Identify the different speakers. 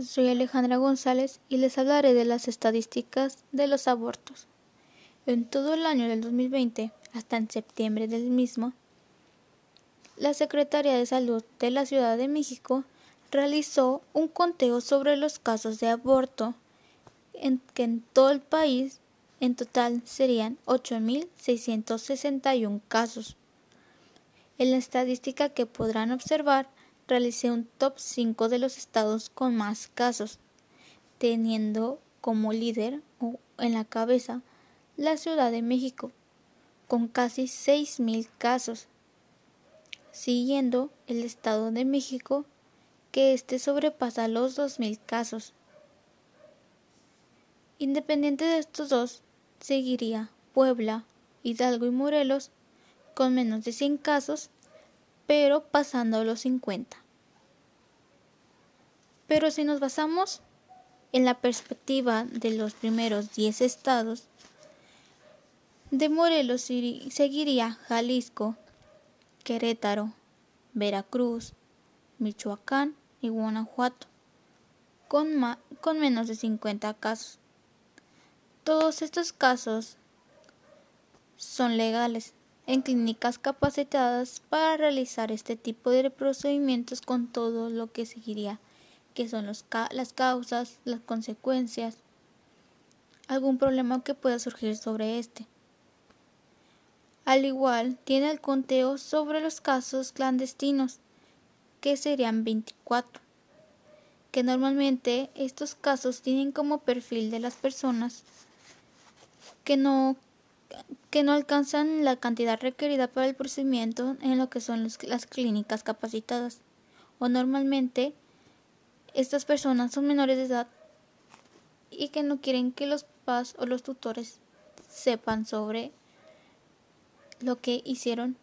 Speaker 1: soy Alejandra González y les hablaré de las estadísticas de los abortos. En todo el año del 2020, hasta en septiembre del mismo, la Secretaría de Salud de la Ciudad de México realizó un conteo sobre los casos de aborto en que en todo el país en total serían 8.661 casos. En la estadística que podrán observar, realicé un top 5 de los estados con más casos, teniendo como líder o en la cabeza la Ciudad de México, con casi 6.000 casos, siguiendo el Estado de México, que este sobrepasa los 2.000 casos. Independiente de estos dos, seguiría Puebla, Hidalgo y Morelos con menos de 100 casos, pero pasando los 50. Pero si nos basamos en la perspectiva de los primeros 10 estados, de Morelos seguiría Jalisco, Querétaro, Veracruz, Michoacán y Guanajuato, con, con menos de 50 casos. Todos estos casos son legales en clínicas capacitadas para realizar este tipo de procedimientos con todo lo que seguiría, que son las causas, las consecuencias, algún problema que pueda surgir sobre este. Al igual, tiene el conteo sobre los casos clandestinos, que serían 24, que normalmente estos casos tienen como perfil de las personas que no, que no alcanzan la cantidad requerida para el procedimiento en lo que son las clínicas capacitadas. O normalmente estas personas son menores de edad y que no quieren que los papás o los tutores sepan sobre lo que hicieron